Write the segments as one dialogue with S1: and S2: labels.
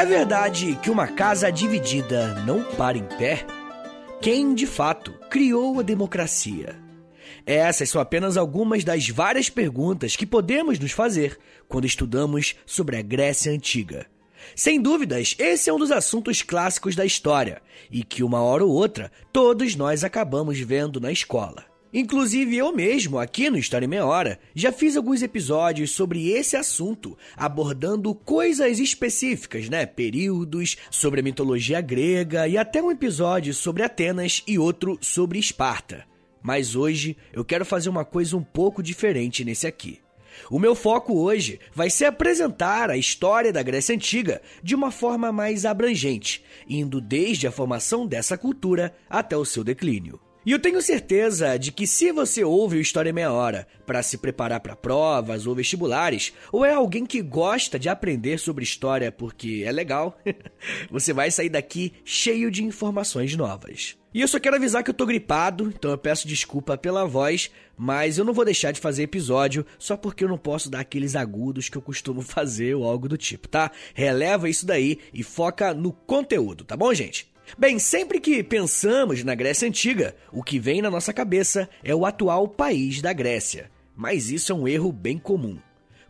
S1: É verdade que uma casa dividida não para em pé? Quem, de fato, criou a democracia? Essas são apenas algumas das várias perguntas que podemos nos fazer quando estudamos sobre a Grécia Antiga. Sem dúvidas, esse é um dos assuntos clássicos da história e que, uma hora ou outra, todos nós acabamos vendo na escola. Inclusive eu mesmo, aqui no História em Meia Hora, já fiz alguns episódios sobre esse assunto, abordando coisas específicas, né? Períodos, sobre a mitologia grega e até um episódio sobre Atenas e outro sobre Esparta. Mas hoje eu quero fazer uma coisa um pouco diferente nesse aqui. O meu foco hoje vai ser apresentar a história da Grécia Antiga de uma forma mais abrangente, indo desde a formação dessa cultura até o seu declínio. E eu tenho certeza de que se você ouve o História Meia Hora para se preparar para provas ou vestibulares, ou é alguém que gosta de aprender sobre história porque é legal, você vai sair daqui cheio de informações novas. E eu só quero avisar que eu tô gripado, então eu peço desculpa pela voz, mas eu não vou deixar de fazer episódio só porque eu não posso dar aqueles agudos que eu costumo fazer ou algo do tipo, tá? Releva isso daí e foca no conteúdo, tá bom, gente? Bem, sempre que pensamos na Grécia Antiga, o que vem na nossa cabeça é o atual país da Grécia. Mas isso é um erro bem comum.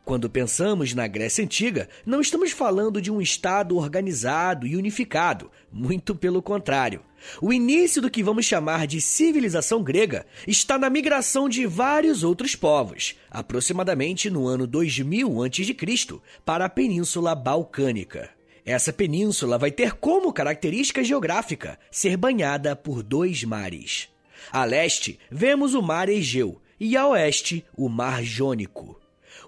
S1: Quando pensamos na Grécia Antiga, não estamos falando de um Estado organizado e unificado, muito pelo contrário. O início do que vamos chamar de civilização grega está na migração de vários outros povos, aproximadamente no ano 2000 a.C., para a Península Balcânica. Essa península vai ter como característica geográfica ser banhada por dois mares. A leste, vemos o Mar Egeu e a oeste, o Mar Jônico.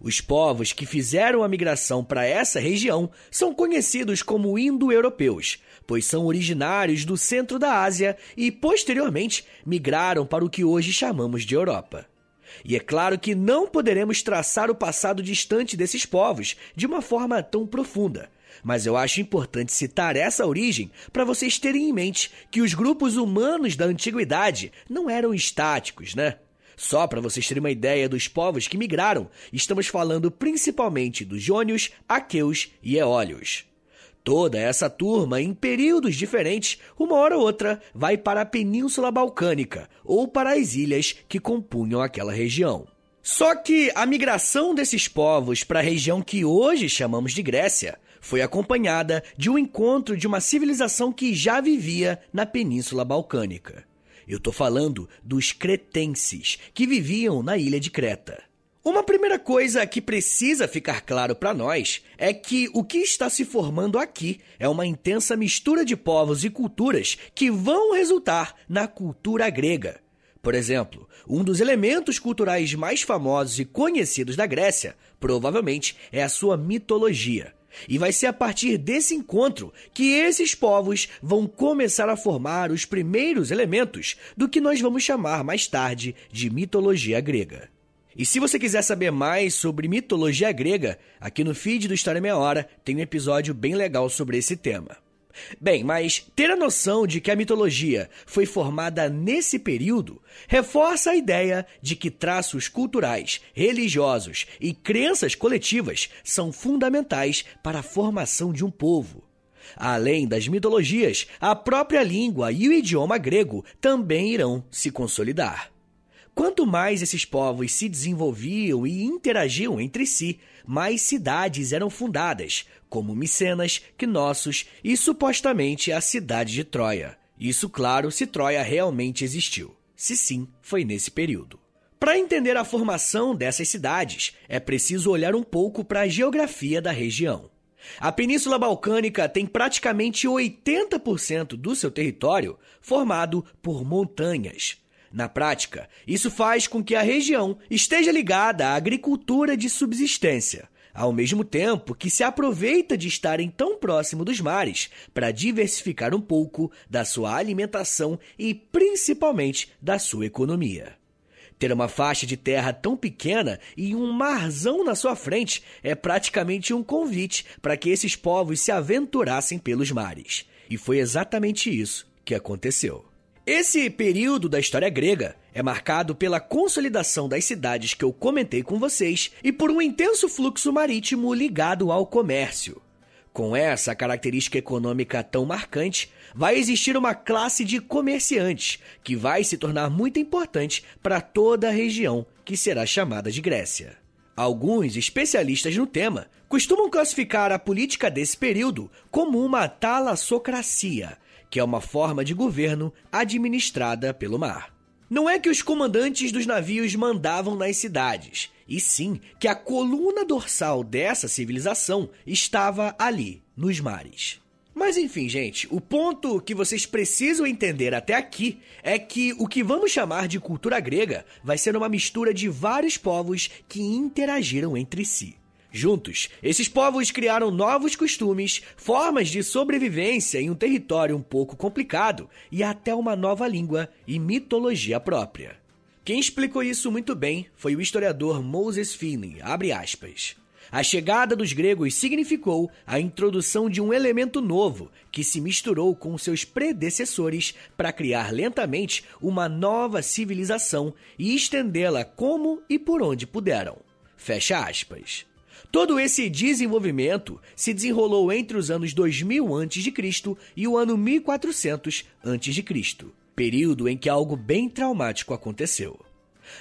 S1: Os povos que fizeram a migração para essa região são conhecidos como indo-europeus, pois são originários do centro da Ásia e, posteriormente, migraram para o que hoje chamamos de Europa. E é claro que não poderemos traçar o passado distante desses povos de uma forma tão profunda mas eu acho importante citar essa origem para vocês terem em mente que os grupos humanos da antiguidade não eram estáticos, né? Só para vocês terem uma ideia dos povos que migraram, estamos falando principalmente dos jônios, aqueus e eólios. Toda essa turma, em períodos diferentes, uma hora ou outra, vai para a Península Balcânica ou para as ilhas que compunham aquela região. Só que a migração desses povos para a região que hoje chamamos de Grécia foi acompanhada de um encontro de uma civilização que já vivia na Península Balcânica. Eu estou falando dos cretenses, que viviam na ilha de Creta. Uma primeira coisa que precisa ficar claro para nós é que o que está se formando aqui é uma intensa mistura de povos e culturas que vão resultar na cultura grega. Por exemplo, um dos elementos culturais mais famosos e conhecidos da Grécia provavelmente é a sua mitologia. E vai ser a partir desse encontro que esses povos vão começar a formar os primeiros elementos do que nós vamos chamar mais tarde de mitologia grega. E se você quiser saber mais sobre mitologia grega, aqui no feed do História Meia Hora tem um episódio bem legal sobre esse tema. Bem, mas ter a noção de que a mitologia foi formada nesse período reforça a ideia de que traços culturais, religiosos e crenças coletivas são fundamentais para a formação de um povo. Além das mitologias, a própria língua e o idioma grego também irão se consolidar. Quanto mais esses povos se desenvolviam e interagiam entre si, mais cidades eram fundadas, como Micenas, Knossos e supostamente a cidade de Troia. Isso, claro, se Troia realmente existiu. Se sim, foi nesse período. Para entender a formação dessas cidades, é preciso olhar um pouco para a geografia da região. A Península Balcânica tem praticamente 80% do seu território formado por montanhas, na prática, isso faz com que a região esteja ligada à agricultura de subsistência, ao mesmo tempo que se aproveita de estarem tão próximo dos mares para diversificar um pouco da sua alimentação e principalmente da sua economia. Ter uma faixa de terra tão pequena e um marzão na sua frente é praticamente um convite para que esses povos se aventurassem pelos mares. E foi exatamente isso que aconteceu. Esse período da história grega é marcado pela consolidação das cidades que eu comentei com vocês e por um intenso fluxo marítimo ligado ao comércio. Com essa característica econômica tão marcante, vai existir uma classe de comerciantes que vai se tornar muito importante para toda a região que será chamada de Grécia. Alguns especialistas no tema costumam classificar a política desse período como uma talassocracia, que é uma forma de governo administrada pelo mar. Não é que os comandantes dos navios mandavam nas cidades, e sim que a coluna dorsal dessa civilização estava ali, nos mares. Mas enfim, gente, o ponto que vocês precisam entender até aqui é que o que vamos chamar de cultura grega vai ser uma mistura de vários povos que interagiram entre si. Juntos, esses povos criaram novos costumes, formas de sobrevivência em um território um pouco complicado e até uma nova língua e mitologia própria. Quem explicou isso muito bem foi o historiador Moses Finney, A chegada dos gregos significou a introdução de um elemento novo que se misturou com seus predecessores para criar lentamente uma nova civilização e estendê-la como e por onde puderam. Fecha aspas. Todo esse desenvolvimento se desenrolou entre os anos 2000 a.C. e o ano 1400 a.C período em que algo bem traumático aconteceu.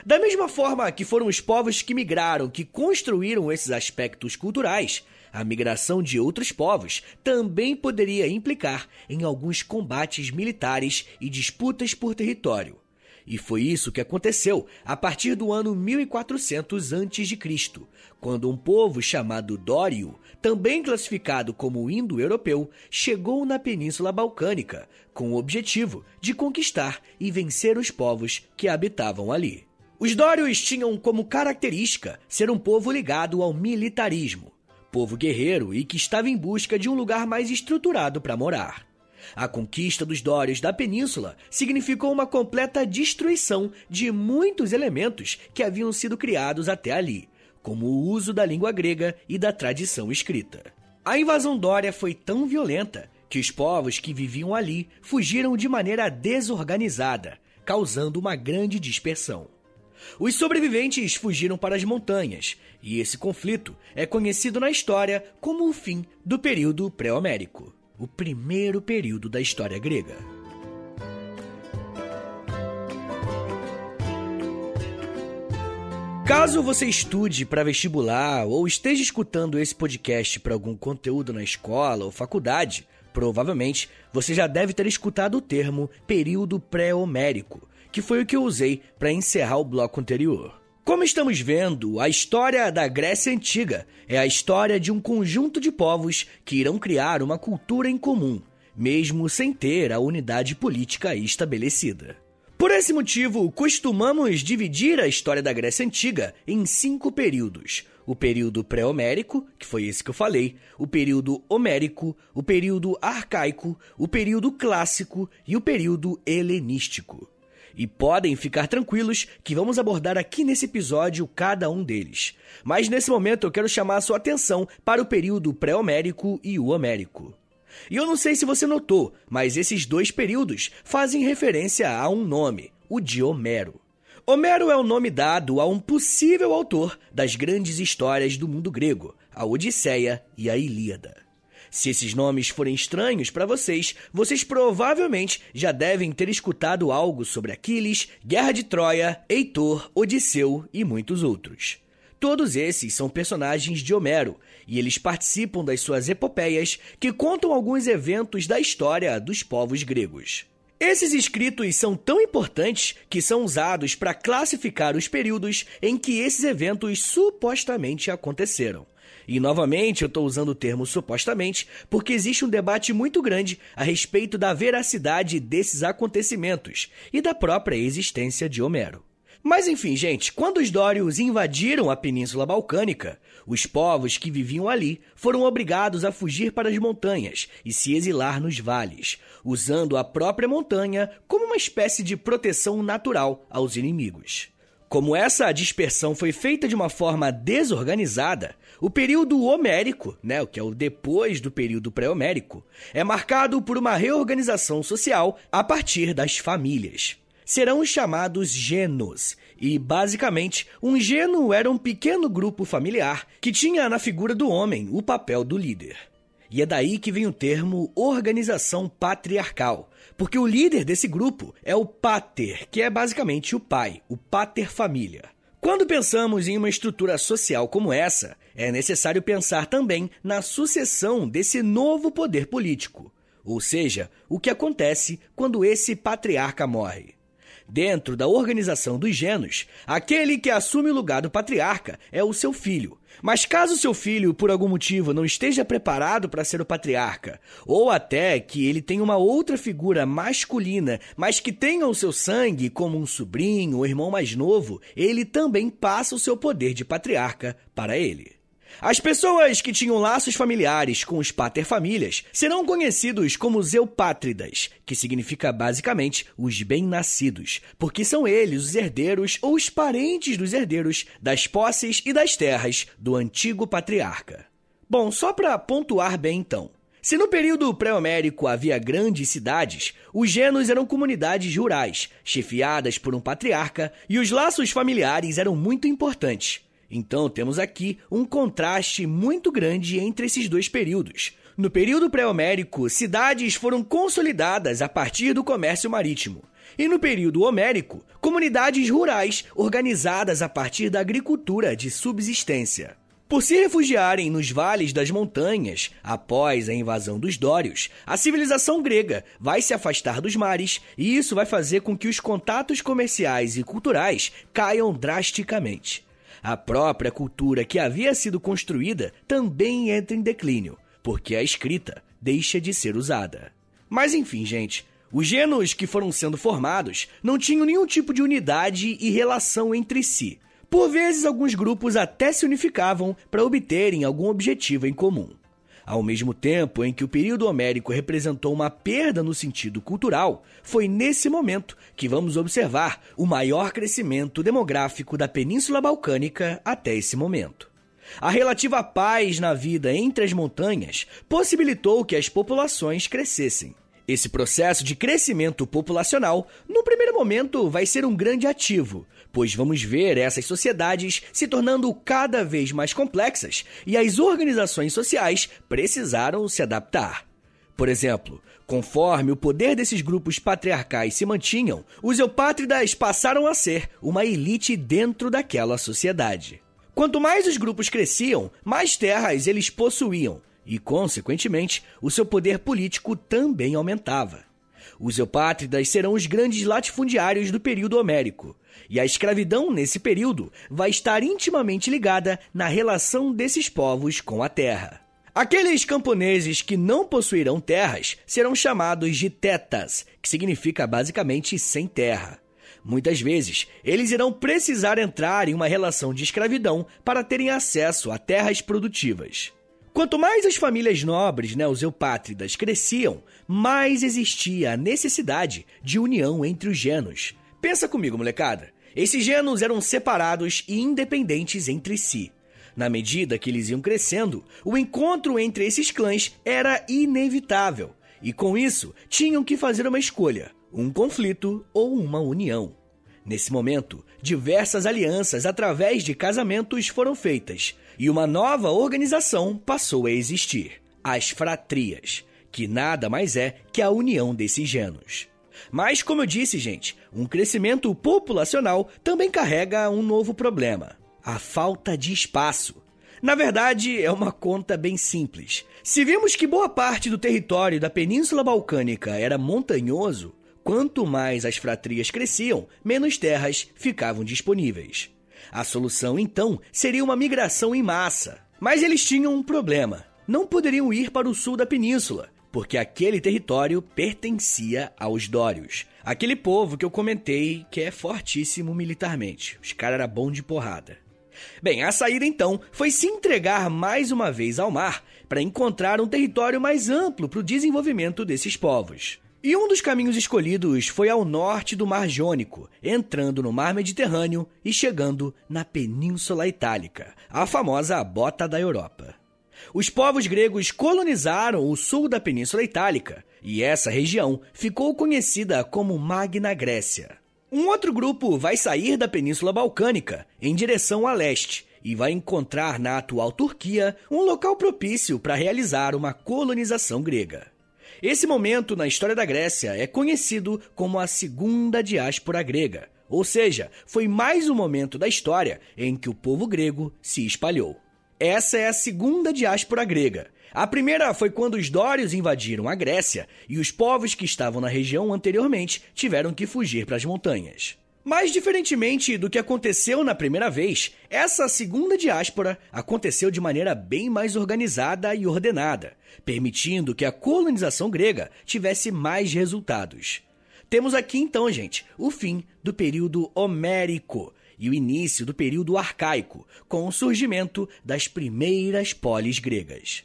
S1: Da mesma forma que foram os povos que migraram que construíram esses aspectos culturais, a migração de outros povos também poderia implicar em alguns combates militares e disputas por território. E foi isso que aconteceu a partir do ano 1400 a.C., quando um povo chamado Dório, também classificado como indo-europeu, chegou na Península Balcânica com o objetivo de conquistar e vencer os povos que habitavam ali. Os Dórios tinham como característica ser um povo ligado ao militarismo, povo guerreiro e que estava em busca de um lugar mais estruturado para morar. A conquista dos Dórios da península significou uma completa destruição de muitos elementos que haviam sido criados até ali, como o uso da língua grega e da tradição escrita. A invasão dória foi tão violenta que os povos que viviam ali fugiram de maneira desorganizada, causando uma grande dispersão. Os sobreviventes fugiram para as montanhas, e esse conflito é conhecido na história como o fim do período pré-homérico, o primeiro período da história grega. Caso você estude para vestibular ou esteja escutando esse podcast para algum conteúdo na escola ou faculdade, provavelmente você já deve ter escutado o termo período pré-homérico, que foi o que eu usei para encerrar o bloco anterior. Como estamos vendo, a história da Grécia Antiga é a história de um conjunto de povos que irão criar uma cultura em comum, mesmo sem ter a unidade política estabelecida. Por esse motivo, costumamos dividir a história da Grécia Antiga em cinco períodos: o período pré-homérico, que foi esse que eu falei, o período homérico, o período arcaico, o período clássico e o período helenístico. E podem ficar tranquilos que vamos abordar aqui nesse episódio cada um deles. Mas nesse momento eu quero chamar a sua atenção para o período pré-homérico e o homérico. E eu não sei se você notou, mas esses dois períodos fazem referência a um nome, o de Homero. Homero é o nome dado a um possível autor das grandes histórias do mundo grego, a Odisseia e a Ilíada. Se esses nomes forem estranhos para vocês, vocês provavelmente já devem ter escutado algo sobre Aquiles, Guerra de Troia, Heitor, Odisseu e muitos outros. Todos esses são personagens de Homero e eles participam das suas epopeias que contam alguns eventos da história dos povos gregos. Esses escritos são tão importantes que são usados para classificar os períodos em que esses eventos supostamente aconteceram. E novamente eu estou usando o termo supostamente porque existe um debate muito grande a respeito da veracidade desses acontecimentos e da própria existência de Homero. Mas enfim, gente, quando os dórios invadiram a Península Balcânica, os povos que viviam ali foram obrigados a fugir para as montanhas e se exilar nos vales, usando a própria montanha como uma espécie de proteção natural aos inimigos. Como essa dispersão foi feita de uma forma desorganizada, o período homérico, né, o que é o depois do período pré-homérico, é marcado por uma reorganização social a partir das famílias serão chamados genos. E, basicamente, um geno era um pequeno grupo familiar que tinha na figura do homem o papel do líder. E é daí que vem o termo organização patriarcal, porque o líder desse grupo é o pater, que é basicamente o pai, o pater família. Quando pensamos em uma estrutura social como essa, é necessário pensar também na sucessão desse novo poder político, ou seja, o que acontece quando esse patriarca morre. Dentro da organização dos genos, aquele que assume o lugar do patriarca é o seu filho. Mas caso seu filho, por algum motivo, não esteja preparado para ser o patriarca, ou até que ele tenha uma outra figura masculina, mas que tenha o seu sangue como um sobrinho ou irmão mais novo, ele também passa o seu poder de patriarca para ele. As pessoas que tinham laços familiares com os paterfamílias serão conhecidos como zeupátridas, que significa basicamente os bem-nascidos, porque são eles os herdeiros ou os parentes dos herdeiros das posses e das terras do antigo patriarca. Bom, só para pontuar bem então. Se no período pré-homérico havia grandes cidades, os genos eram comunidades rurais, chefiadas por um patriarca, e os laços familiares eram muito importantes. Então temos aqui um contraste muito grande entre esses dois períodos. No período pré-homérico, cidades foram consolidadas a partir do comércio marítimo. E no período homérico, comunidades rurais organizadas a partir da agricultura de subsistência. Por se refugiarem nos vales das montanhas após a invasão dos dórios, a civilização grega vai se afastar dos mares e isso vai fazer com que os contatos comerciais e culturais caiam drasticamente. A própria cultura que havia sido construída também entra em declínio, porque a escrita deixa de ser usada. Mas enfim, gente, os genos que foram sendo formados não tinham nenhum tipo de unidade e relação entre si. Por vezes, alguns grupos até se unificavam para obterem algum objetivo em comum. Ao mesmo tempo em que o período homérico representou uma perda no sentido cultural, foi nesse momento que vamos observar o maior crescimento demográfico da Península Balcânica até esse momento. A relativa paz na vida entre as montanhas possibilitou que as populações crescessem. Esse processo de crescimento populacional, no primeiro momento, vai ser um grande ativo, pois vamos ver essas sociedades se tornando cada vez mais complexas e as organizações sociais precisaram se adaptar. Por exemplo, conforme o poder desses grupos patriarcais se mantinham, os eupátridas passaram a ser uma elite dentro daquela sociedade. Quanto mais os grupos cresciam, mais terras eles possuíam, e, consequentemente, o seu poder político também aumentava. Os eupátridas serão os grandes latifundiários do período homérico, e a escravidão nesse período vai estar intimamente ligada na relação desses povos com a terra. Aqueles camponeses que não possuirão terras serão chamados de tetas, que significa basicamente sem terra. Muitas vezes, eles irão precisar entrar em uma relação de escravidão para terem acesso a terras produtivas. Quanto mais as famílias nobres, né, os eupátridas, cresciam, mais existia a necessidade de união entre os genos. Pensa comigo, molecada. Esses genos eram separados e independentes entre si. Na medida que eles iam crescendo, o encontro entre esses clãs era inevitável, e com isso tinham que fazer uma escolha: um conflito ou uma união. Nesse momento, diversas alianças através de casamentos foram feitas e uma nova organização passou a existir: as fratrias, que nada mais é que a união desses genos. Mas, como eu disse, gente, um crescimento populacional também carrega um novo problema: a falta de espaço. Na verdade, é uma conta bem simples. Se vimos que boa parte do território da Península Balcânica era montanhoso, quanto mais as fratrias cresciam, menos terras ficavam disponíveis. A solução, então, seria uma migração em massa. Mas eles tinham um problema. Não poderiam ir para o sul da península, porque aquele território pertencia aos Dórios. Aquele povo que eu comentei que é fortíssimo militarmente. Os caras eram bons de porrada. Bem, a saída então foi se entregar mais uma vez ao mar para encontrar um território mais amplo para o desenvolvimento desses povos. E um dos caminhos escolhidos foi ao norte do Mar Jônico, entrando no Mar Mediterrâneo e chegando na Península Itálica, a famosa bota da Europa. Os povos gregos colonizaram o sul da Península Itálica e essa região ficou conhecida como Magna Grécia. Um outro grupo vai sair da Península Balcânica em direção a leste e vai encontrar na atual Turquia um local propício para realizar uma colonização grega. Esse momento na história da Grécia é conhecido como a Segunda Diáspora Grega, ou seja, foi mais um momento da história em que o povo grego se espalhou. Essa é a segunda diáspora grega. A primeira foi quando os dórios invadiram a Grécia e os povos que estavam na região anteriormente tiveram que fugir para as montanhas. Mas, diferentemente do que aconteceu na primeira vez, essa segunda diáspora aconteceu de maneira bem mais organizada e ordenada, permitindo que a colonização grega tivesse mais resultados. Temos aqui então, gente, o fim do período homérico e o início do período arcaico, com o surgimento das primeiras polis gregas.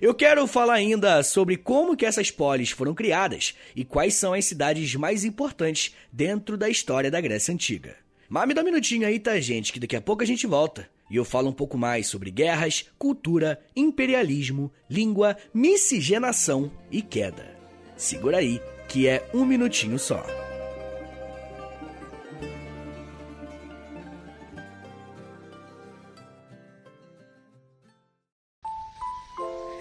S1: Eu quero falar ainda sobre como que essas polis foram criadas e quais são as cidades mais importantes dentro da história da Grécia Antiga. Mas me dá um minutinho aí, tá, gente, que daqui a pouco a gente volta e eu falo um pouco mais sobre guerras, cultura, imperialismo, língua, miscigenação e queda. Segura aí, que é um minutinho só.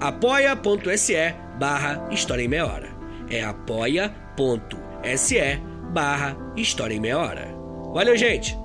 S1: apoia.se barra História em Meia Hora. É apoia.se barra História em Meia Hora. Valeu, gente!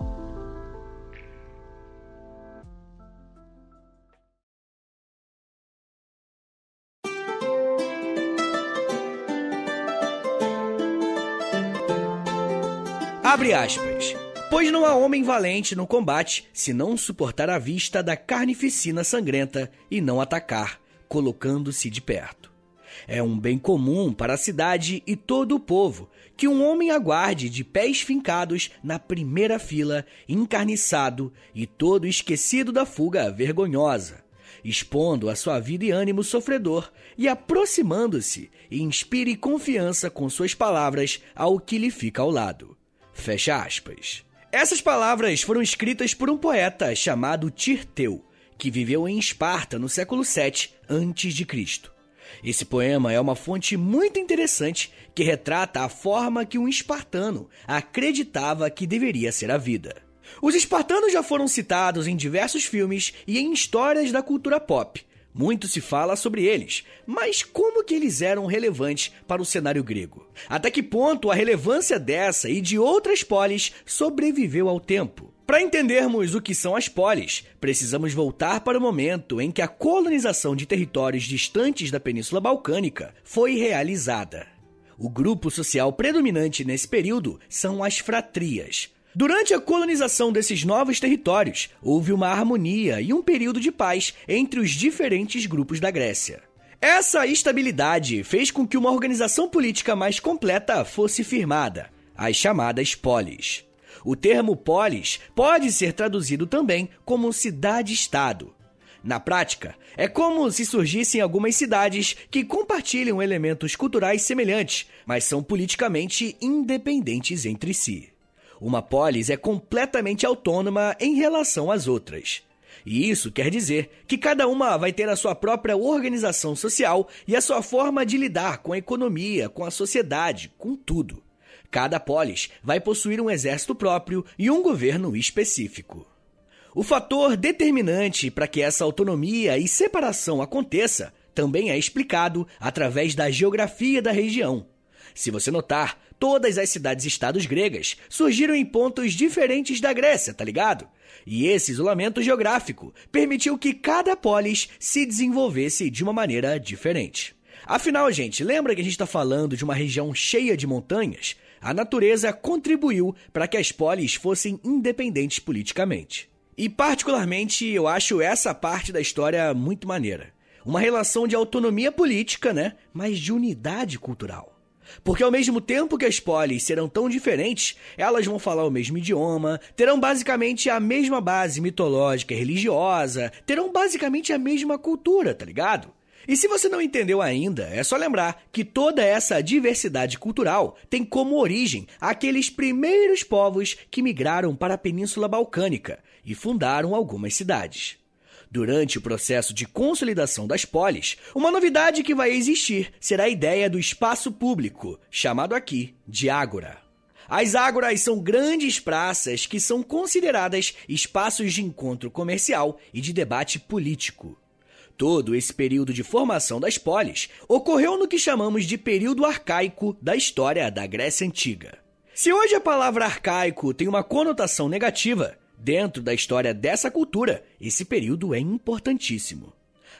S1: Abre aspas. Pois não há homem valente no combate se não suportar a vista da carnificina sangrenta e não atacar, colocando-se de perto. É um bem comum para a cidade e todo o povo que um homem aguarde de pés fincados na primeira fila, encarniçado e todo esquecido da fuga vergonhosa, expondo a sua vida e ânimo sofredor e aproximando-se, inspire confiança com suas palavras ao que lhe fica ao lado. Fecha aspas. Essas palavras foram escritas por um poeta chamado Tirteu, que viveu em Esparta no século 7 a.C. Esse poema é uma fonte muito interessante que retrata a forma que um espartano acreditava que deveria ser a vida. Os espartanos já foram citados em diversos filmes e em histórias da cultura pop. Muito se fala sobre eles, mas como que eles eram relevantes para o cenário grego? Até que ponto a relevância dessa e de outras polis sobreviveu ao tempo? Para entendermos o que são as polis, precisamos voltar para o momento em que a colonização de territórios distantes da Península Balcânica foi realizada. O grupo social predominante nesse período são as fratrias. Durante a colonização desses novos territórios, houve uma harmonia e um período de paz entre os diferentes grupos da Grécia. Essa estabilidade fez com que uma organização política mais completa fosse firmada, as chamadas polis. O termo polis pode ser traduzido também como cidade-estado. Na prática, é como se surgissem algumas cidades que compartilham elementos culturais semelhantes, mas são politicamente independentes entre si. Uma polis é completamente autônoma em relação às outras. E isso quer dizer que cada uma vai ter a sua própria organização social e a sua forma de lidar com a economia, com a sociedade, com tudo. Cada polis vai possuir um exército próprio e um governo específico. O fator determinante para que essa autonomia e separação aconteça também é explicado através da geografia da região. Se você notar, todas as cidades-estados gregas surgiram em pontos diferentes da Grécia, tá ligado? E esse isolamento geográfico permitiu que cada polis se desenvolvesse de uma maneira diferente. Afinal, gente, lembra que a gente está falando de uma região cheia de montanhas? A natureza contribuiu para que as polis fossem independentes politicamente. E, particularmente, eu acho essa parte da história muito maneira. Uma relação de autonomia política, né? Mas de unidade cultural. Porque ao mesmo tempo que as polis serão tão diferentes, elas vão falar o mesmo idioma, terão basicamente a mesma base mitológica e religiosa, terão basicamente a mesma cultura, tá ligado? E se você não entendeu ainda, é só lembrar que toda essa diversidade cultural tem como origem aqueles primeiros povos que migraram para a Península Balcânica e fundaram algumas cidades. Durante o processo de consolidação das polis, uma novidade que vai existir será a ideia do espaço público, chamado aqui de ágora. As ágoras são grandes praças que são consideradas espaços de encontro comercial e de debate político. Todo esse período de formação das polis ocorreu no que chamamos de período arcaico da história da Grécia Antiga. Se hoje a palavra arcaico tem uma conotação negativa, Dentro da história dessa cultura, esse período é importantíssimo.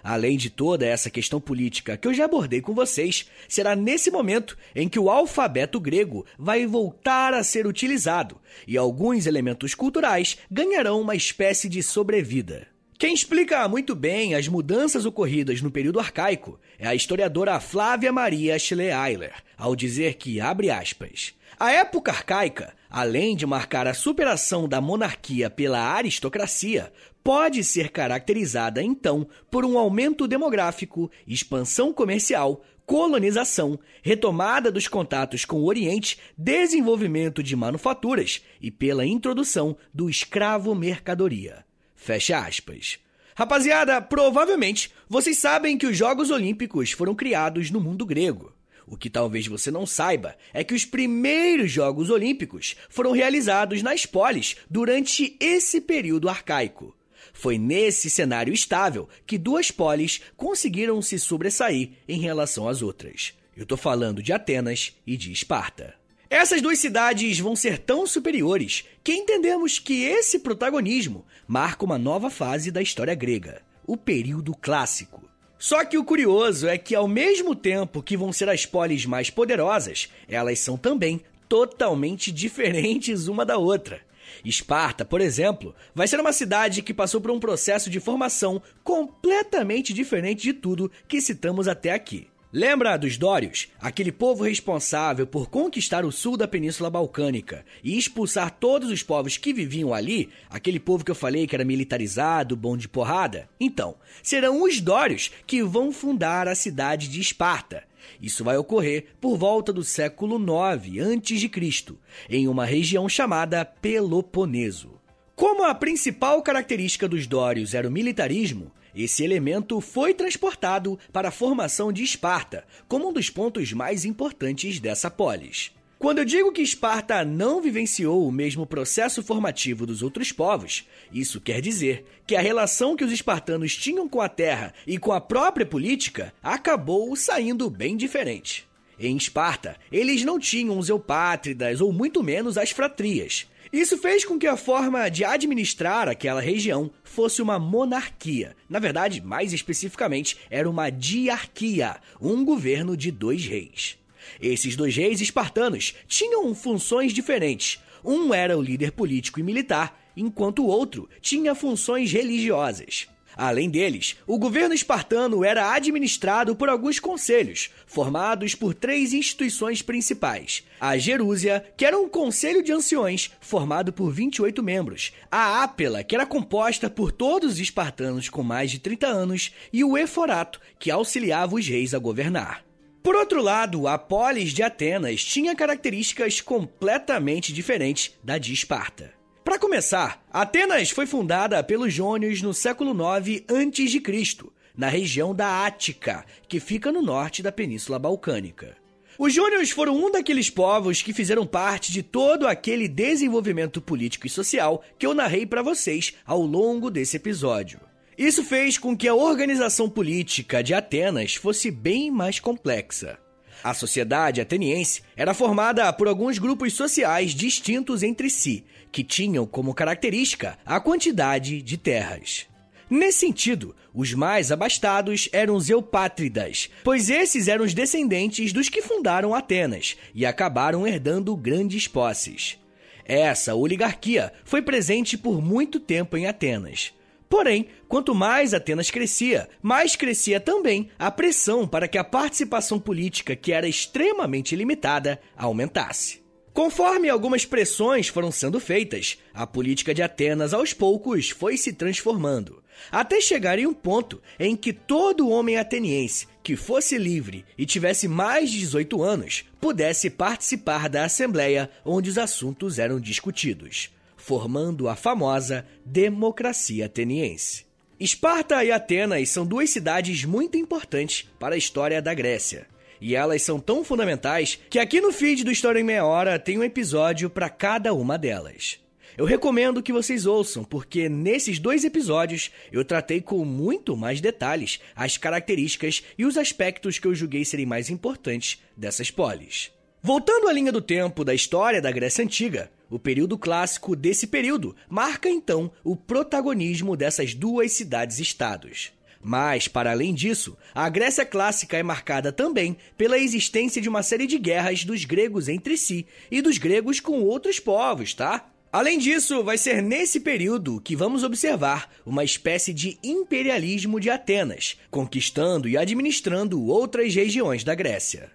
S1: Além de toda essa questão política que eu já abordei com vocês, será nesse momento em que o alfabeto grego vai voltar a ser utilizado e alguns elementos culturais ganharão uma espécie de sobrevida. Quem explica muito bem as mudanças ocorridas no período arcaico é a historiadora Flávia Maria Schleeiler, ao dizer que, abre aspas, a época arcaica, além de marcar a superação da monarquia pela aristocracia, pode ser caracterizada então por um aumento demográfico, expansão comercial, colonização, retomada dos contatos com o Oriente, desenvolvimento de manufaturas e pela introdução do escravo mercadoria. Fecha aspas. Rapaziada, provavelmente vocês sabem que os Jogos Olímpicos foram criados no mundo grego. O que talvez você não saiba é que os primeiros Jogos Olímpicos foram realizados nas polis durante esse período arcaico. Foi nesse cenário estável que duas polis conseguiram se sobressair em relação às outras. Eu estou falando de Atenas e de Esparta. Essas duas cidades vão ser tão superiores que entendemos que esse protagonismo marca uma nova fase da história grega, o período clássico. Só que o curioso é que, ao mesmo tempo que vão ser as polis mais poderosas, elas são também totalmente diferentes uma da outra. Esparta, por exemplo, vai ser uma cidade que passou por um processo de formação completamente diferente de tudo que citamos até aqui. Lembra dos Dórios? Aquele povo responsável por conquistar o sul da Península Balcânica e expulsar todos os povos que viviam ali, aquele povo que eu falei que era militarizado, bom de porrada? Então, serão os Dórios que vão fundar a cidade de Esparta. Isso vai ocorrer por volta do século 9 a.C., em uma região chamada Peloponeso. Como a principal característica dos Dórios era o militarismo, esse elemento foi transportado para a formação de Esparta, como um dos pontos mais importantes dessa polis. Quando eu digo que Esparta não vivenciou o mesmo processo formativo dos outros povos, isso quer dizer que a relação que os espartanos tinham com a terra e com a própria política acabou saindo bem diferente. Em Esparta, eles não tinham os eupátridas ou muito menos as fratrias. Isso fez com que a forma de administrar aquela região fosse uma monarquia. Na verdade, mais especificamente, era uma diarquia, um governo de dois reis. Esses dois reis espartanos tinham funções diferentes. Um era o líder político e militar, enquanto o outro tinha funções religiosas. Além deles, o governo espartano era administrado por alguns conselhos, formados por três instituições principais: a Gerúsia, que era um conselho de anciões, formado por 28 membros, a Ápela, que era composta por todos os espartanos com mais de 30 anos, e o Eforato, que auxiliava os reis a governar. Por outro lado, a polis de Atenas tinha características completamente diferentes da de Esparta. Para começar, Atenas foi fundada pelos jônios no século 9 a.C., na região da Ática, que fica no norte da Península Balcânica. Os jônios foram um daqueles povos que fizeram parte de todo aquele desenvolvimento político e social que eu narrei para vocês ao longo desse episódio. Isso fez com que a organização política de Atenas fosse bem mais complexa. A sociedade ateniense era formada por alguns grupos sociais distintos entre si, que tinham como característica a quantidade de terras. Nesse sentido, os mais abastados eram os eupátridas, pois esses eram os descendentes dos que fundaram Atenas e acabaram herdando grandes posses. Essa oligarquia foi presente por muito tempo em Atenas. Porém, quanto mais Atenas crescia, mais crescia também a pressão para que a participação política, que era extremamente limitada, aumentasse. Conforme algumas pressões foram sendo feitas, a política de Atenas aos poucos foi se transformando, até chegar em um ponto em que todo homem ateniense que fosse livre e tivesse mais de 18 anos pudesse participar da assembleia onde os assuntos eram discutidos formando a famosa democracia ateniense. Esparta e Atenas são duas cidades muito importantes para a história da Grécia. E elas são tão fundamentais que aqui no feed do História em Meia Hora tem um episódio para cada uma delas. Eu recomendo que vocês ouçam, porque nesses dois episódios eu tratei com muito mais detalhes as características e os aspectos que eu julguei serem mais importantes dessas polis. Voltando à linha do tempo da história da Grécia Antiga, o período clássico desse período marca então o protagonismo dessas duas cidades-estados. Mas, para além disso, a Grécia clássica é marcada também pela existência de uma série de guerras dos gregos entre si e dos gregos com outros povos, tá? Além disso, vai ser nesse período que vamos observar uma espécie de imperialismo de Atenas, conquistando e administrando outras regiões da Grécia.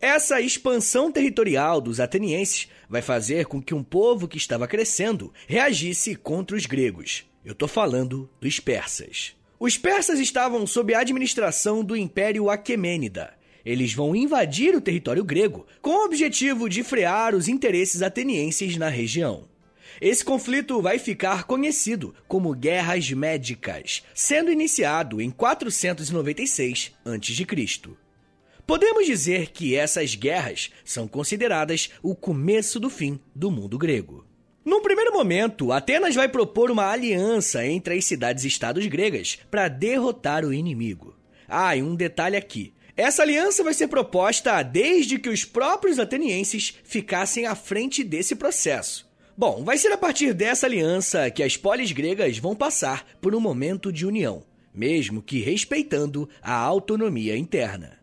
S1: Essa expansão territorial dos atenienses vai fazer com que um povo que estava crescendo reagisse contra os gregos. Eu estou falando dos persas. Os persas estavam sob a administração do Império Aquemênida. Eles vão invadir o território grego com o objetivo de frear os interesses atenienses na região. Esse conflito vai ficar conhecido como Guerras Médicas, sendo iniciado em 496 a.C. Podemos dizer que essas guerras são consideradas o começo do fim do mundo grego. Num primeiro momento, Atenas vai propor uma aliança entre as cidades-estados gregas para derrotar o inimigo. Ah, e um detalhe aqui. Essa aliança vai ser proposta desde que os próprios atenienses ficassem à frente desse processo. Bom, vai ser a partir dessa aliança que as polis gregas vão passar por um momento de união, mesmo que respeitando a autonomia interna.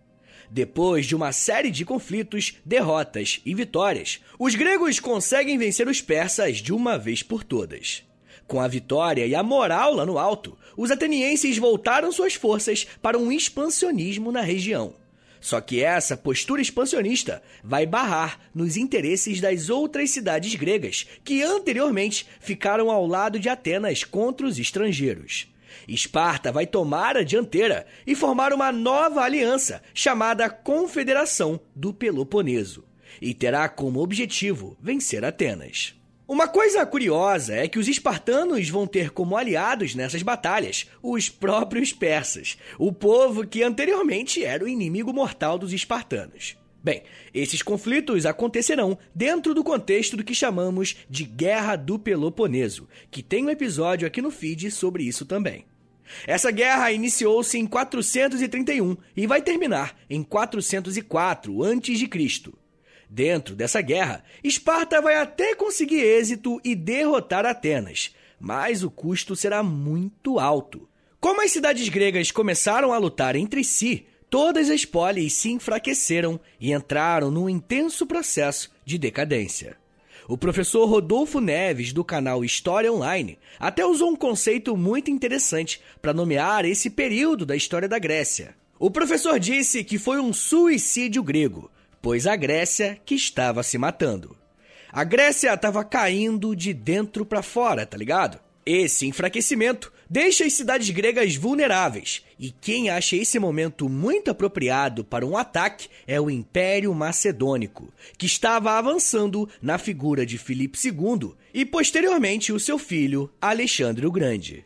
S1: Depois de uma série de conflitos, derrotas e vitórias, os gregos conseguem vencer os persas de uma vez por todas. Com a vitória e a moral lá no alto, os atenienses voltaram suas forças para um expansionismo na região. Só que essa postura expansionista vai barrar nos interesses das outras cidades gregas que anteriormente ficaram ao lado de Atenas contra os estrangeiros. Esparta vai tomar a dianteira e formar uma nova aliança chamada Confederação do Peloponeso, e terá como objetivo vencer Atenas. Uma coisa curiosa é que os espartanos vão ter como aliados nessas batalhas os próprios persas, o povo que anteriormente era o inimigo mortal dos espartanos. Bem, esses conflitos acontecerão dentro do contexto do que chamamos de Guerra do Peloponeso, que tem um episódio aqui no feed sobre isso também. Essa guerra iniciou-se em 431 e vai terminar em 404 a.C. Dentro dessa guerra, Esparta vai até conseguir êxito e derrotar Atenas, mas o custo será muito alto. Como as cidades gregas começaram a lutar entre si, todas as polis se enfraqueceram e entraram num intenso processo de decadência. O professor Rodolfo Neves, do canal História Online, até usou um conceito muito interessante para nomear esse período da história da Grécia. O professor disse que foi um suicídio grego, pois a Grécia que estava se matando. A Grécia estava caindo de dentro para fora, tá ligado? Esse enfraquecimento deixa as cidades gregas vulneráveis, e quem acha esse momento muito apropriado para um ataque é o Império Macedônico, que estava avançando na figura de Filipe II e posteriormente o seu filho Alexandre o Grande.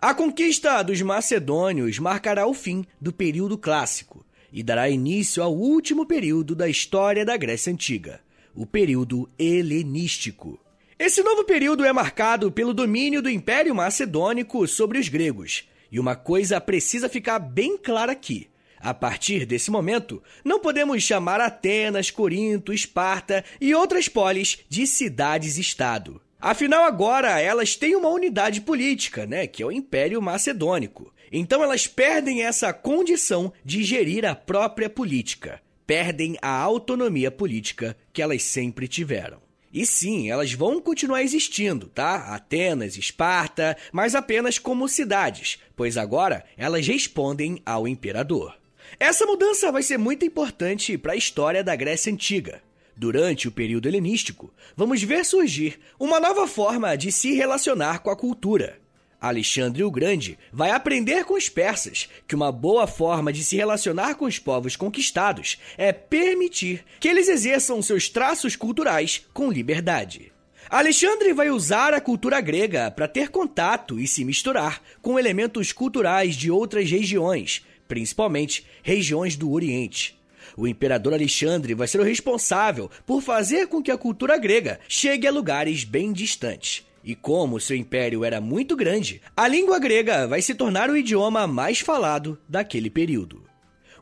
S1: A conquista dos macedônios marcará o fim do período clássico e dará início ao último período da história da Grécia Antiga, o período helenístico. Esse novo período é marcado pelo domínio do Império Macedônico sobre os gregos. E uma coisa precisa ficar bem clara aqui. A partir desse momento, não podemos chamar Atenas, Corinto, Esparta e outras polis de cidades-estado. Afinal, agora elas têm uma unidade política, né, que é o Império Macedônico. Então elas perdem essa condição de gerir a própria política, perdem a autonomia política que elas sempre tiveram. E sim, elas vão continuar existindo, tá? Atenas, Esparta, mas apenas como cidades, pois agora elas respondem ao imperador. Essa mudança vai ser muito importante para a história da Grécia Antiga. Durante o período helenístico, vamos ver surgir uma nova forma de se relacionar com a cultura. Alexandre o Grande vai aprender com os persas que uma boa forma de se relacionar com os povos conquistados é permitir que eles exerçam seus traços culturais com liberdade. Alexandre vai usar a cultura grega para ter contato e se misturar com elementos culturais de outras regiões, principalmente regiões do Oriente. O imperador Alexandre vai ser o responsável por fazer com que a cultura grega chegue a lugares bem distantes. E como seu império era muito grande, a língua grega vai se tornar o idioma mais falado daquele período.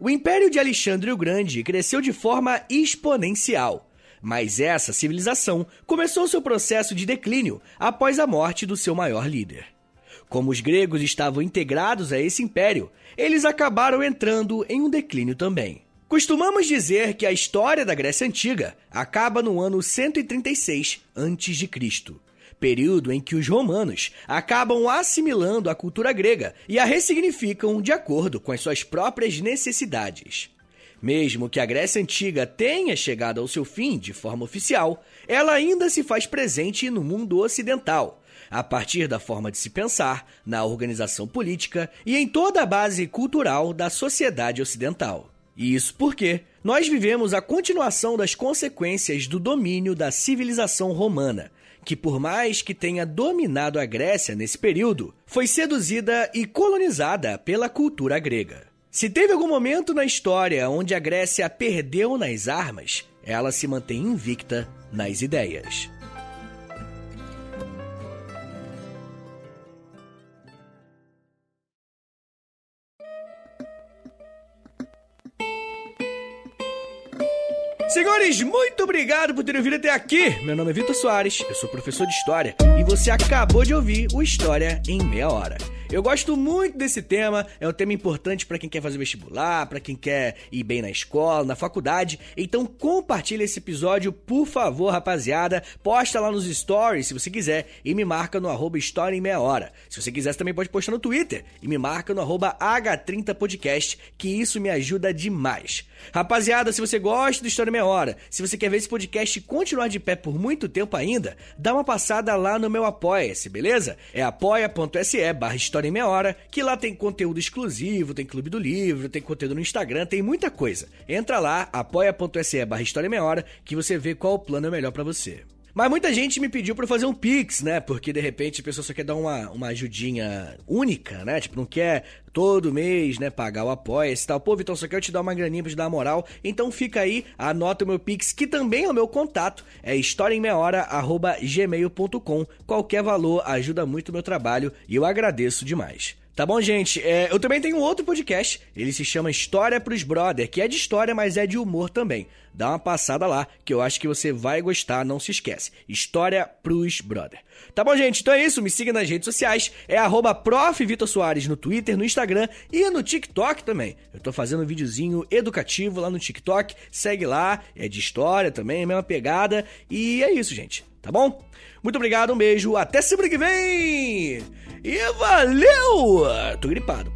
S1: O império de Alexandre o Grande cresceu de forma exponencial, mas essa civilização começou seu processo de declínio após a morte do seu maior líder. Como os gregos estavam integrados a esse império, eles acabaram entrando em um declínio também. Costumamos dizer que a história da Grécia Antiga acaba no ano 136 a.C período em que os romanos acabam assimilando a cultura grega e a ressignificam de acordo com as suas próprias necessidades. Mesmo que a Grécia Antiga tenha chegado ao seu fim de forma oficial, ela ainda se faz presente no mundo ocidental, a partir da forma de se pensar, na organização política e em toda a base cultural da sociedade ocidental. Isso porque nós vivemos a continuação das consequências do domínio da civilização romana, que por mais que tenha dominado a Grécia nesse período, foi seduzida e colonizada pela cultura grega. Se teve algum momento na história onde a Grécia perdeu nas armas, ela se mantém invicta nas ideias. Senhores, muito obrigado por terem vindo até aqui. Meu nome é Vitor Soares, eu sou professor de História e você acabou de ouvir o História em Meia Hora. Eu gosto muito desse tema, é um tema importante para quem quer fazer vestibular, para quem quer ir bem na escola, na faculdade. Então compartilha esse episódio, por favor, rapaziada. Posta lá nos stories se você quiser e me marca no arroba História em Meia Hora. Se você quiser, você também pode postar no Twitter e me marca no arroba H30podcast, que isso me ajuda demais. Rapaziada, se você gosta do História em Meia Hora, se você quer ver esse podcast continuar de pé por muito tempo ainda, dá uma passada lá no meu Apoia-se, beleza? É apoia.se barra História em Meia Hora, que lá tem conteúdo exclusivo, tem Clube do Livro, tem conteúdo no Instagram, tem muita coisa. Entra lá, apoia.se barra História em Meia Hora, que você vê qual plano é melhor para você. Mas muita gente me pediu para fazer um Pix, né? Porque de repente a pessoa só quer dar uma, uma ajudinha única, né? Tipo, não quer todo mês, né, pagar o apoia e tal. Pô, Vitor, só quero te dar uma graninha pra te dar moral. Então fica aí, anota o meu Pix, que também é o meu contato. É historiaemmeiahora.gmail.com. Qualquer valor ajuda muito o meu trabalho e eu agradeço demais. Tá bom, gente? É, eu também tenho um outro podcast. Ele se chama História pros Brother, que é de história, mas é de humor também. Dá uma passada lá, que eu acho que você vai gostar, não se esquece. História pros Brother. Tá bom, gente? Então é isso. Me siga nas redes sociais. É arroba no Twitter, no Instagram e no TikTok também. Eu tô fazendo um videozinho educativo lá no TikTok. Segue lá. É de história também, mesma pegada. E é isso, gente. Tá bom? Muito obrigado, um beijo. Até semana que vem! E valeu! Tô gripado.